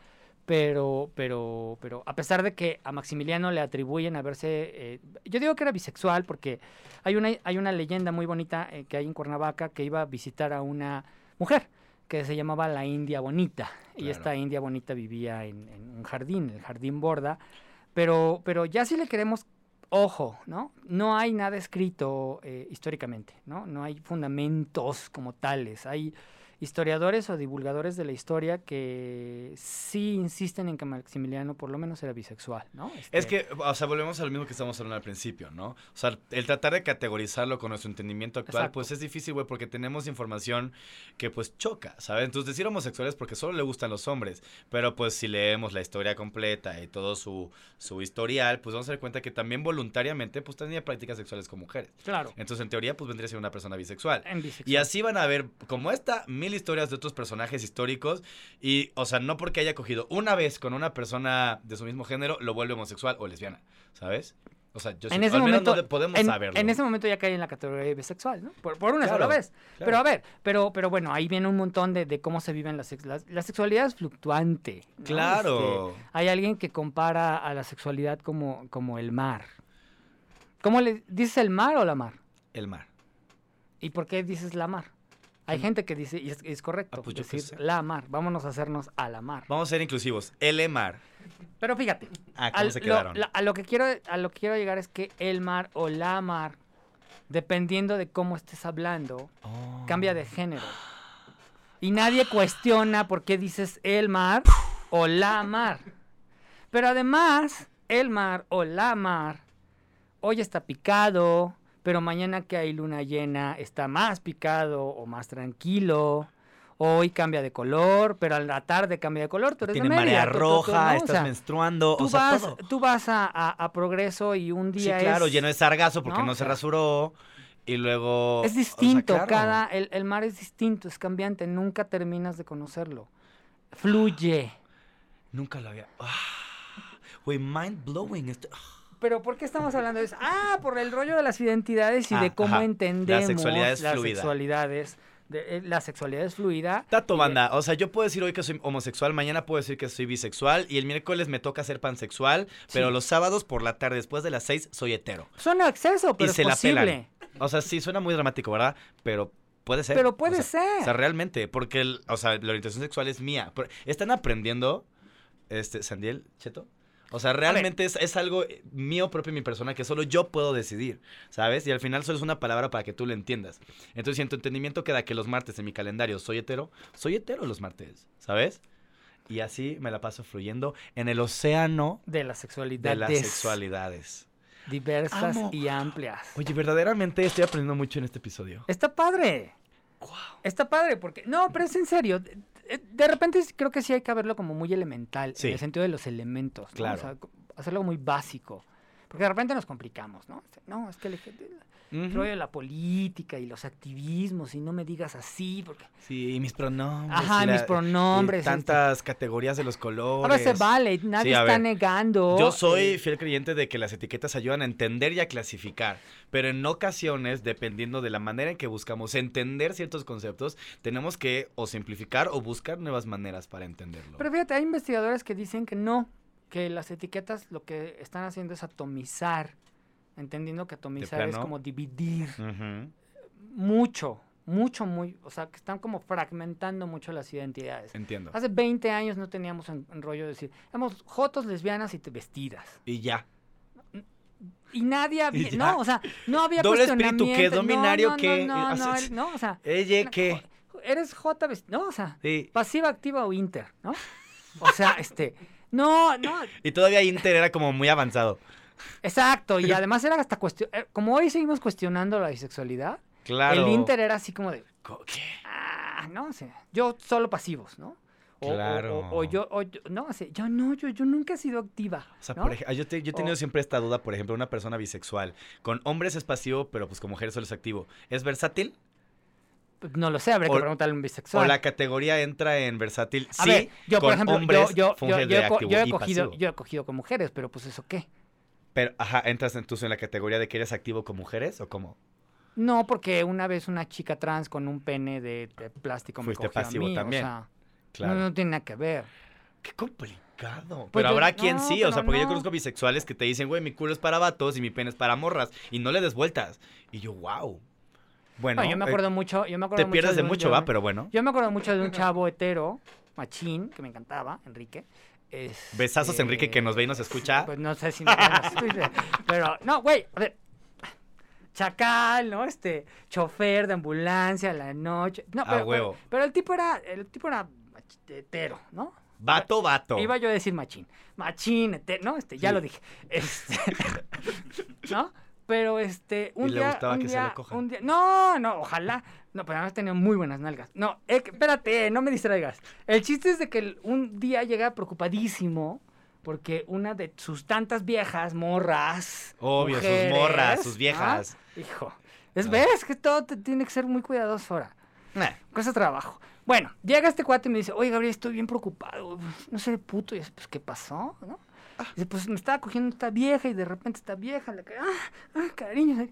pero, pero, pero a pesar de que a Maximiliano le atribuyen haberse, eh, yo digo que era bisexual porque hay una, hay una leyenda muy bonita eh, que hay en Cuernavaca que iba a visitar a una mujer que se llamaba la India Bonita y esta India Bonita vivía en, en un jardín, el jardín Borda, pero, pero ya si le queremos ojo, ¿no? No hay nada escrito eh, históricamente, ¿no? No hay fundamentos como tales, hay historiadores o divulgadores de la historia que sí insisten en que Maximiliano por lo menos era bisexual, ¿no? Es Este, que, o sea, volvemos a lo mismo que estamos hablando al principio, ¿no? O sea, el tratar de categorizarlo con nuestro entendimiento actual, Exacto. pues es difícil, güey, porque tenemos información que pues choca, ¿sabes? Entonces decir homosexuales porque solo le gustan los hombres, pero pues si leemos la historia completa y todo su, su historial, pues vamos a dar cuenta que también voluntariamente pues tenía prácticas sexuales con mujeres. Claro, Entonces en teoría pues vendría a ser una persona bisexual. en bisexual. Y así van a ver, como esta, mil historias de otros personajes históricos. Y, o sea, no porque haya cogido una vez con una persona de su mismo género, lo vuelve homosexual o lesbiana, ¿sabes? O sea, yo en sí- ese al menos momento no podemos en, saberlo. en ese momento ya cae en la categoría bisexual, ¿no? Por, por una Claro, sola vez. claro. Pero a ver, pero, pero bueno, ahí viene un montón de, de cómo se viven las la, la sexualidad es fluctuante. ¿no? Claro. Este, hay alguien que compara a la sexualidad como, como el mar. ¿Cómo le dices el mar o la mar? El mar. ¿Y por qué dices la mar? Hay gente que dice, y es, es correcto, Mm. Ah, pues decir la mar. Vámonos a hacernos a la mar. Vamos a ser inclusivos. El mar. Pero fíjate, Ah, ¿cómo al- se lo- quedaron? la- a, lo que quiero, a lo que quiero llegar es que el mar o la mar, dependiendo de cómo estés hablando, Oh. cambia de género. Y nadie cuestiona por qué dices el mar o la mar. Pero además, el mar o la mar, hoy está picado, pero mañana que hay luna llena está más picado o más tranquilo. Hoy cambia de color, pero a la tarde cambia de color. Tú eres de Tiene Mérida, marea tú- tú- tú- roja, estás sea, menstruando, Tú o sea, vas, todo. tú vas a, a- a Progreso y un Sí, día claro, es, lleno de sargazo porque ¿no? se rasuró. Y luego. es o sea, distinto, claro. cada, el, el mar es distinto, es cambiante, nunca terminas de conocerlo. Fluye. Nunca lo había. Ah, Güey, mind blowing. Este... Pero ¿por qué estamos hablando de eso? Ah, por el rollo de las identidades y Ah, de cómo ajá. entendemos La sexualidad es las fluida. sexualidades. de- eh, la sexualidad es fluida. Tato banda, o sea, yo puedo decir hoy que soy homosexual, mañana puedo decir que soy bisexual y el miércoles me toca ser pansexual, pero los sábados por la tarde después de las seis soy hetero. Suena exceso, pero y es se la posible. pelan. O sea, sí suena muy dramático, ¿verdad? Pero puede ser. Pero puede O sea, ser. O sea, realmente, porque el- o sea, la orientación sexual es mía. Pero, ¿Están aprendiendo, este, Sandiel, Cheto? O sea, realmente es, es algo eh, mío propio, mi persona, que solo yo puedo decidir, ¿sabes? Y al final solo es una palabra para que tú lo entiendas. Entonces, si en tu entendimiento queda que los martes en mi calendario soy hetero, soy hetero los martes, ¿sabes? Y así me la paso fluyendo en el océano De las de sexualidades. las sexualidades. Diversas Amo. y amplias. Oye, verdaderamente estoy aprendiendo mucho en este episodio. Está padre. Está padre porque... No, pero es en serio. De, de- repente creo que sí hay que verlo como muy elemental. Sí. En el sentido de los elementos. ¿no? Claro. O sea, hacerlo muy básico. Porque de repente nos complicamos, ¿no? No, es que el, el rollo de la política y los activismos y no me digas así porque... Sí, y mis pronombres. Ajá, y mis pronombres, y este. tantas categorías de los colores. Ahora se vale, nadie Sí, está ver, negando. Yo soy eh, fiel creyente de que las etiquetas ayudan a entender y a clasificar, pero en ocasiones, dependiendo de la manera en que buscamos entender ciertos conceptos, tenemos que o simplificar o buscar nuevas maneras para entenderlo. Pero fíjate, hay investigadores que dicen que no, que las etiquetas lo que están haciendo es atomizar, entendiendo que atomizar es como dividir Ujú. mucho, mucho, muy, o sea, que están como fragmentando mucho las identidades. Entiendo. Hace 20 años no teníamos en, en rollo de decir, éramos jotos, lesbianas y te- vestidas. Y ya. Y nadie había, ya. no, o sea, no había Doble espíritu, ¿qué? cuestionamiento, no, ¿Dominario, no, qué? No, no, no, no, o sea, Ella, jo- eres vest- no, o sea, Sí. pasiva, activa o inter, ¿no? O sea, este, no, no, Y todavía Inter era como muy avanzado. exacto, y además era hasta cuestión, eh, como hoy seguimos cuestionando la bisexualidad, Claro. el inter era así como de, ¿Qué? ah, no sé, yo solo pasivos, ¿no? O, Claro. o, o yo, o yo- no sé, yo no, yo, yo nunca he sido activa. O sea, ¿no? por ejemplo, yo, te- yo he tenido siempre esta duda, por ejemplo, una persona bisexual. Con hombres es pasivo, pero pues con mujeres solo es activo. ¿Es versátil? No lo sé, habría que preguntarle a un bisexual. ¿O la categoría entra en versátil? A sí, ver, yo por con ejemplo, yo, hombres yo, he, co- activo yo he y cogido, pasivo. yo he cogido con mujeres, pero pues eso qué. Pero, ajá, ¿entras entonces en la categoría de que eres activo con mujeres o cómo? No, porque una vez una chica trans con un pene de, de plástico me Fuiste cogió a pasivo mí, también. O sea, Claro. no, no tiene nada que ver. Qué complicado. Pues pero yo- habrá quien no, sí, o sea, porque yo no. conozco bisexuales que te dicen, güey, mi culo es para vatos y mi pene es para morras. Y no le des vueltas. Y yo, wow. Bueno, No, yo me eh, acuerdo mucho, yo me acuerdo te pierdes de mucho, va, pero bueno. Yo me acuerdo mucho de un chavo hetero, machín, que me encantaba, Enrique. Este, Besazos, Enrique, que nos ve y nos escucha. Pues no sé si nos escucha, Pero, no, güey, a ver. chacal, ¿no? Este, chofer de ambulancia a la noche. No, pero, huevo. Pero, pero el tipo era, el tipo era hetero, ¿no? Vato, vato. Iba yo a decir machín. Machín, hetero, ¿no? Este, ya Sí. lo dije. Este, ¿no? Pero este, un Y le día, gustaba un que se día- lo cojan. un día- no, no, ojalá. No, pero además tenía muy buenas nalgas. No, eh, espérate, no me distraigas. El chiste es de que un día llega preocupadísimo porque una de sus tantas viejas morras. Obvio, sus morras, sus viejas. Hijo. Es, Ah. ves que todo te tiene que ser muy cuidadoso ahora. Nah. Cuesta trabajo. Bueno, llega este cuate y me dice, oye, Gabriel, estoy bien preocupado. No sé, puto. Y yo, pues, ¿qué pasó? ¿No? Dice, pues me estaba cogiendo esta vieja y de repente esta vieja le cae, ah, ah, cariño.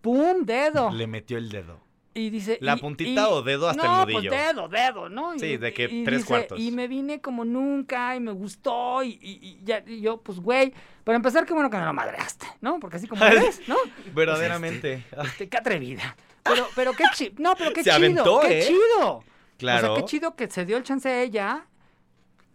¡Pum! Dedo. Le metió el dedo. Y dice. ¿La y- puntita y- o dedo hasta el no, nudillo? Pues dedo, dedo, ¿no? Y- Sí, de que tres dice, cuartos. Y me vine como nunca y me gustó. Y, ya, yo, pues, güey, para empezar, qué bueno que no lo madreaste, ¿no? Porque así como eres, ¿no? Verdaderamente. Este, qué atrevida. Pero, pero qué chido. No, pero qué Se chido. aventó, qué ¿eh? chido. Claro. O sea, qué chido que se dio el chance a ella.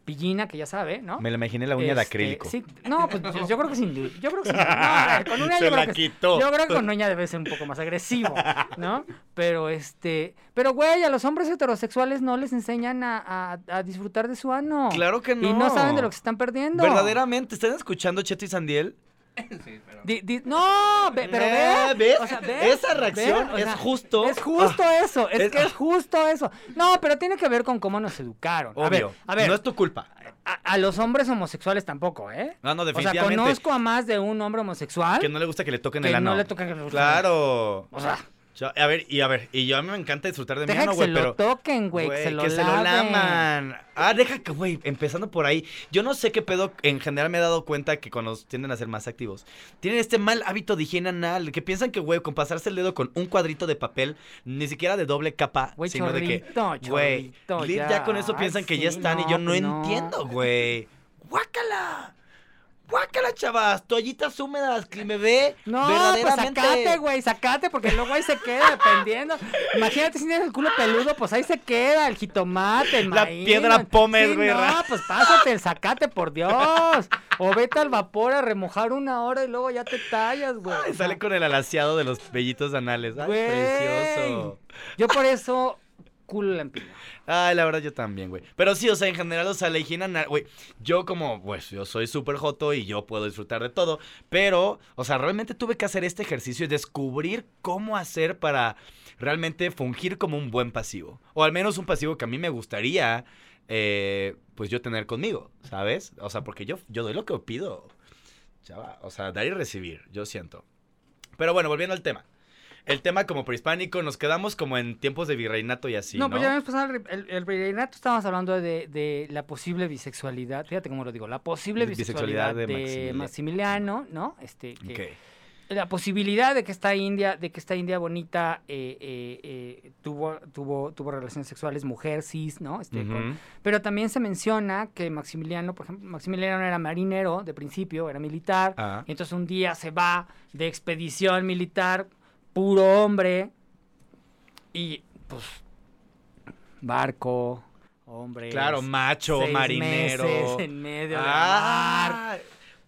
Pillina, que ya sabe, ¿no? Me la imaginé la uña de Este, acrílico. Sí, no, pues yo, yo creo que sin duda. Yo creo que sin duda. No, con uña Se yo creo la que, quitó. Yo creo que con uña debe ser un poco más agresivo, ¿no? Pero este. Pero güey, a los hombres heterosexuales no les enseñan a, a- a disfrutar de su ano. Claro que no. Y no saben de lo que se están perdiendo. Verdaderamente, ¿están escuchando Cheto y Sandiel? Di- di- no, pero ve. ¿ves? o sea, ve, Esa reacción o es justo- Es justo eso. Es, es- que es justo eso. No, pero tiene que ver con cómo nos educaron. A ver, Obvio. a ver. No es tu culpa. a, a los hombres homosexuales tampoco, ¿eh? No, no, O sea, definitivamente. conozco a más de un hombre homosexual Que no le gusta que le toquen que el ano. no le tocan el Claro. O sea, Yo- a ver, y a ver, y yo a mí me encanta disfrutar de mi deja ano, que güey, se pero. lo toquen, güey, que Güey, se lo que se lo laven. laman. Ah, deja que, güey, empezando por ahí. Yo no sé qué pedo, en general me he dado cuenta que cuando tienden a ser más activos, tienen este mal hábito de higiene anal, que piensan que, güey, con pasarse el dedo con un cuadrito de papel, ni siquiera de doble capa, Güey, sino de que, güey, ya. ya. con eso Ay, piensan que ya están y yo no, pues no. entiendo, güey. ¡Guácala! ¡Guácala, chavas! Toallitas húmedas, que me ve No, pues verdaderamente. sacate, güey, sacate, porque luego ahí se queda dependiendo. Imagínate si tienes el culo peludo, pues ahí se queda el jitomate, el La maíz. piedra pómez, Sí, güey, No, ra- pues pásate el sacate, por Dios. O vete al vapor a remojar una hora y luego ya te tallas, güey. Sale con el alaciado de los vellitos anales. Ay, güey. precioso. Yo por eso, culo lampiño. Ay, la verdad yo también, güey. Pero sí, o sea, en general, o sea, la higiene anal, güey. Yo como, pues, yo soy súper joto y yo puedo disfrutar de todo. Pero, o sea, realmente tuve que hacer este ejercicio y descubrir cómo hacer para realmente fungir como un buen pasivo. O al menos un pasivo que a mí me gustaría, eh, pues, yo tener conmigo, ¿sabes? O sea, porque yo, yo doy lo que pido. Chava, o sea, dar y recibir, yo siento. Pero bueno, volviendo al tema. El tema como prehispánico, nos quedamos como en tiempos de virreinato y así, ¿no? no, pues ya habíamos pasado el, el, el virreinato, estábamos hablando de, de la posible bisexualidad, fíjate cómo lo digo, la posible Bisexualidad bisexualidad, de de, Maximiliano. Maximiliano, ¿no? Este, que, la posibilidad de que esta India, de que esta India bonita eh, eh, eh, tuvo, tuvo, tuvo relaciones sexuales, mujer, cis, ¿no? Este, con- pero también se menciona que Maximiliano, por ejemplo, Maximiliano era marinero de principio, era militar, Ah. y entonces un día se va de expedición militar, puro hombre, y pues barco, hombre. Claro, macho, seis marinero. meses en medio del mar, Ah,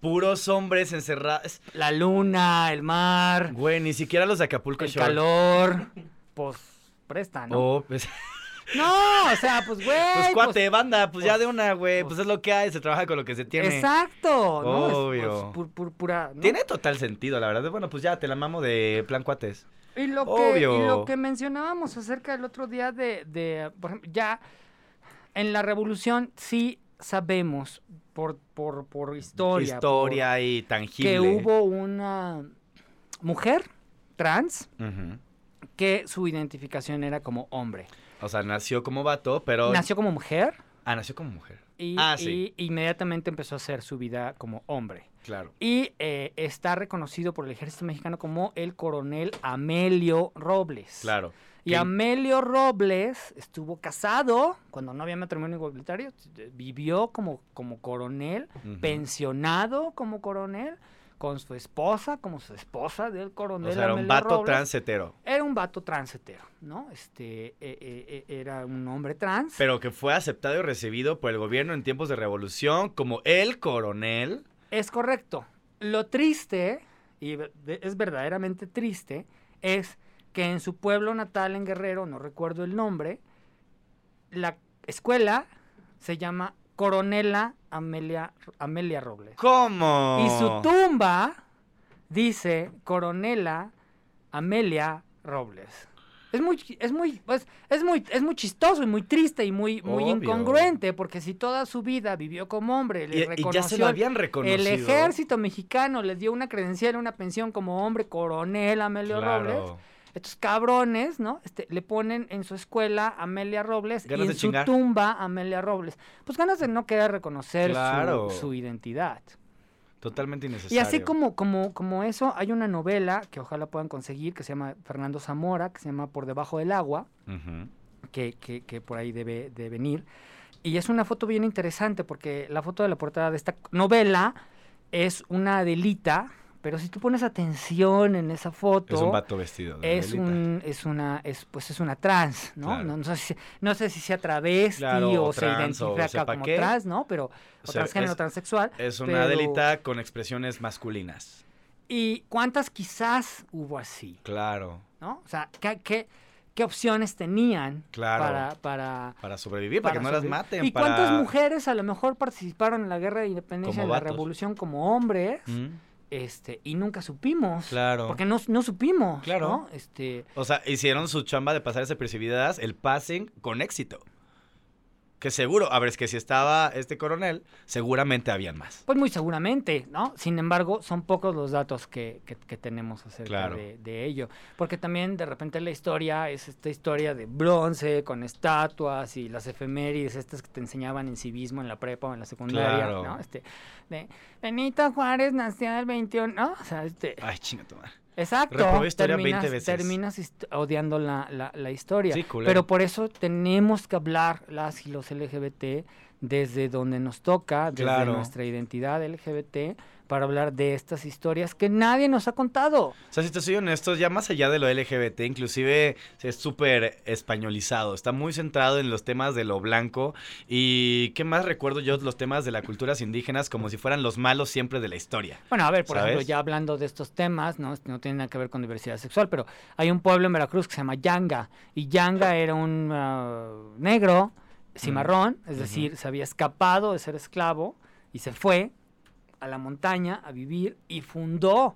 puros hombres encerrados. la luna, el mar. Güey, ni siquiera los de Acapulco el Shore. calor, pues presta, ¿no? Oh, pues, No, o sea, pues güey. pues cuate, banda, pues, ya pues, de una, güey. Pues, pues- es lo que hay, se trabaja con lo que se tiene. Exacto, ¿no? Es, pues, Obvio. pu- pu- pura, ¿no? Tiene total sentido, la verdad. Bueno, pues ya te la mamo de plan cuates. Y lo, que, Obvio. y lo que mencionábamos acerca del otro día de, de, por ejemplo, ya en la revolución sí sabemos por, por, por historia, Historia y tangible. que hubo una mujer trans que su identificación era como hombre. O sea, nació como vato, pero. Nació como mujer Ah, nació como mujer. y, Ah, sí. y inmediatamente empezó a hacer su vida como hombre. Claro. Y eh, está reconocido por el ejército mexicano como el coronel Amelio Robles. Claro. Y Amelio Robles estuvo casado cuando no había matrimonio igualitario, eh, vivió como, como coronel, pensionado como coronel, con su esposa, como su esposa del coronel O sea, era un Amelio vato Robles. trans hetero. Era un vato transetero, ¿no? Este, eh, eh, eh, era un hombre trans. Pero que fue aceptado y recibido por el gobierno en tiempos de revolución como el coronel. Es correcto. Lo triste y es verdaderamente triste, es que en su pueblo natal en Guerrero, no recuerdo el nombre, la escuela se llama Coronela Amelia, Amelia Robles. ¿Cómo? Y su tumba dice Coronela Amelia Robles. Es muy, es muy, pues, es muy, es muy chistoso y muy triste y muy, muy Obvio. incongruente, porque si toda su vida vivió como hombre, le Y, y reconoció ya se lo habían el reconocido. ejército mexicano, les dio una credencial, una pensión como hombre, coronel Amelio Claro. Robles. Estos cabrones, ¿no? Este, le ponen en su escuela Amelia Robles Ganas y en su chingar. tumba Amelia Robles. Pues ganas de no querer reconocer su- Claro. su identidad. Totalmente Y innecesario. así como, como, como eso, hay una novela que ojalá puedan conseguir que se llama Fernando Zamora, que se llama Por debajo del agua, que, que- que por ahí debe de venir. Y es una foto bien interesante porque la foto de la portada de esta novela es una Adelita, pero si tú pones atención en esa foto... Es un vato vestido. de Es, Adelita. un, es una es pues es una trans, ¿no? Claro. No, no sé, si- no sé si sea travesti Claro, o o se trans, o identifica sepa como qué. trans, ¿no? Pero o, O sea, transgénero es- transexual. Es una pero- Adelita con expresiones masculinas. ¿Y cuántas quizás hubo así? Claro. ¿no? O sea, ¿qué, qué, qué opciones tenían Claro. para, para, Para sobrevivir, para, que no las sobrevivir? maten. ¿Y para... cuántas mujeres a lo mejor participaron en la guerra de independencia, en la revolución como hombres? Mm, Este, y nunca supimos. Claro. Porque no, no supimos. Claro. ¿no? Este, O sea, hicieron su chamba de pasar desapercibidas, el passing con éxito. Que seguro, a ver, es que si estaba este coronel, seguramente habían más. pues muy seguramente, ¿no? Sin embargo, son pocos los datos que, que- que tenemos acerca Claro. de, de ello. Porque también de repente la historia es esta historia de bronce con estatuas y las efemérides estas que te enseñaban en civismo en la prepa o en la secundaria, Claro. ¿no? Este, de Benito Juárez nació el 21, ¿no? O sea, este, Ay, chinga tu madre. Exacto. Reprobé historia 20 terminas, veces. terminas odiando la, la- la historia. Sí. Pero por eso tenemos que hablar las y los LGBT desde donde nos toca, desde Claro. nuestra identidad LGBT, para hablar de estas historias que nadie nos ha contado. O sea, si te soy honesto, ya más allá de lo LGBT, inclusive es súper españolizado. Está muy centrado en los temas de lo blanco. Y qué más recuerdo yo los temas de las culturas indígenas como si fueran los malos siempre de la historia. Bueno, a ver, por ¿Sabes? ejemplo, ya hablando de estos temas, ¿no? no tiene nada que ver con diversidad sexual, pero hay un pueblo en Veracruz que se llama Yanga, y Yanga era un ah, negro cimarrón, es decir, se había escapado de ser esclavo y se fue a la montaña a vivir y fundó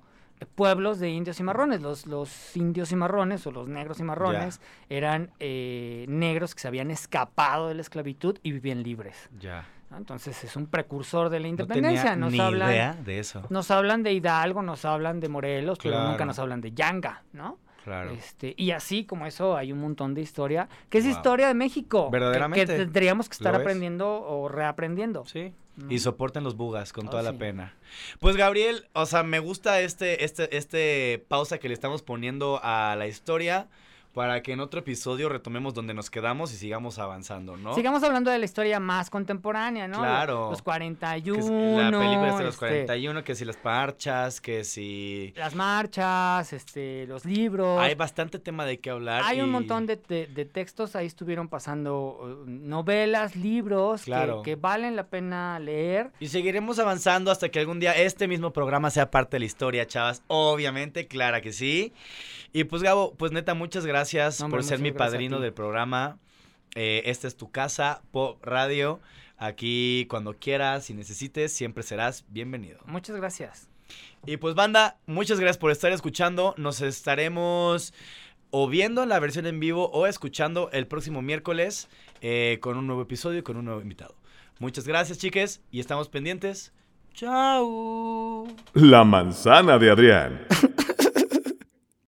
pueblos de indios cimarrones. Los, los indios cimarrones o los negros cimarrones eran eh, negros que se habían escapado de la esclavitud y vivían libres. Ya. ¿no? Entonces es un precursor de la No independencia. tenía nos ni hablan, idea de eso. nos hablan de Hidalgo, nos hablan de Morelos, pero nunca nos hablan de Yanga, ¿no? Claro. Este, y así como eso hay un montón de historia, que es Wow. historia de México. Verdaderamente. Que, tendríamos que estar aprendiendo o reaprendiendo. Sí. Y soporten los bugas con Oh, toda la pena. Pues Gabriel, o sea, me gusta este, este, este pausa que le estamos poniendo a la historia para que en otro episodio retomemos donde nos quedamos y sigamos avanzando, ¿no? Sigamos hablando de la historia más contemporánea, ¿no? Claro. Los Que 41. si- la película de los este, 41, que si las parchas, que si... Las marchas, este, los libros. Hay bastante tema de qué hablar. Hay un montón de, de- de textos, ahí estuvieron pasando eh, novelas, libros que- Claro. que, valen la pena leer. Y seguiremos avanzando hasta que algún día este mismo programa sea parte de la historia, chavas. Obviamente, clara que sí. Y pues Gabo, pues neta, muchas gracias No, por ser mi padrino del programa. Eh, esta es tu casa, Pop Radio. Aquí cuando quieras y necesites, siempre serás bienvenido. Muchas gracias. Y pues banda, muchas gracias por estar escuchando. Nos estaremos o viendo la versión en vivo o escuchando el próximo miércoles eh, con un nuevo episodio y con un nuevo invitado. Muchas gracias, chiques, y estamos pendientes. Chao. La manzana de Adrián.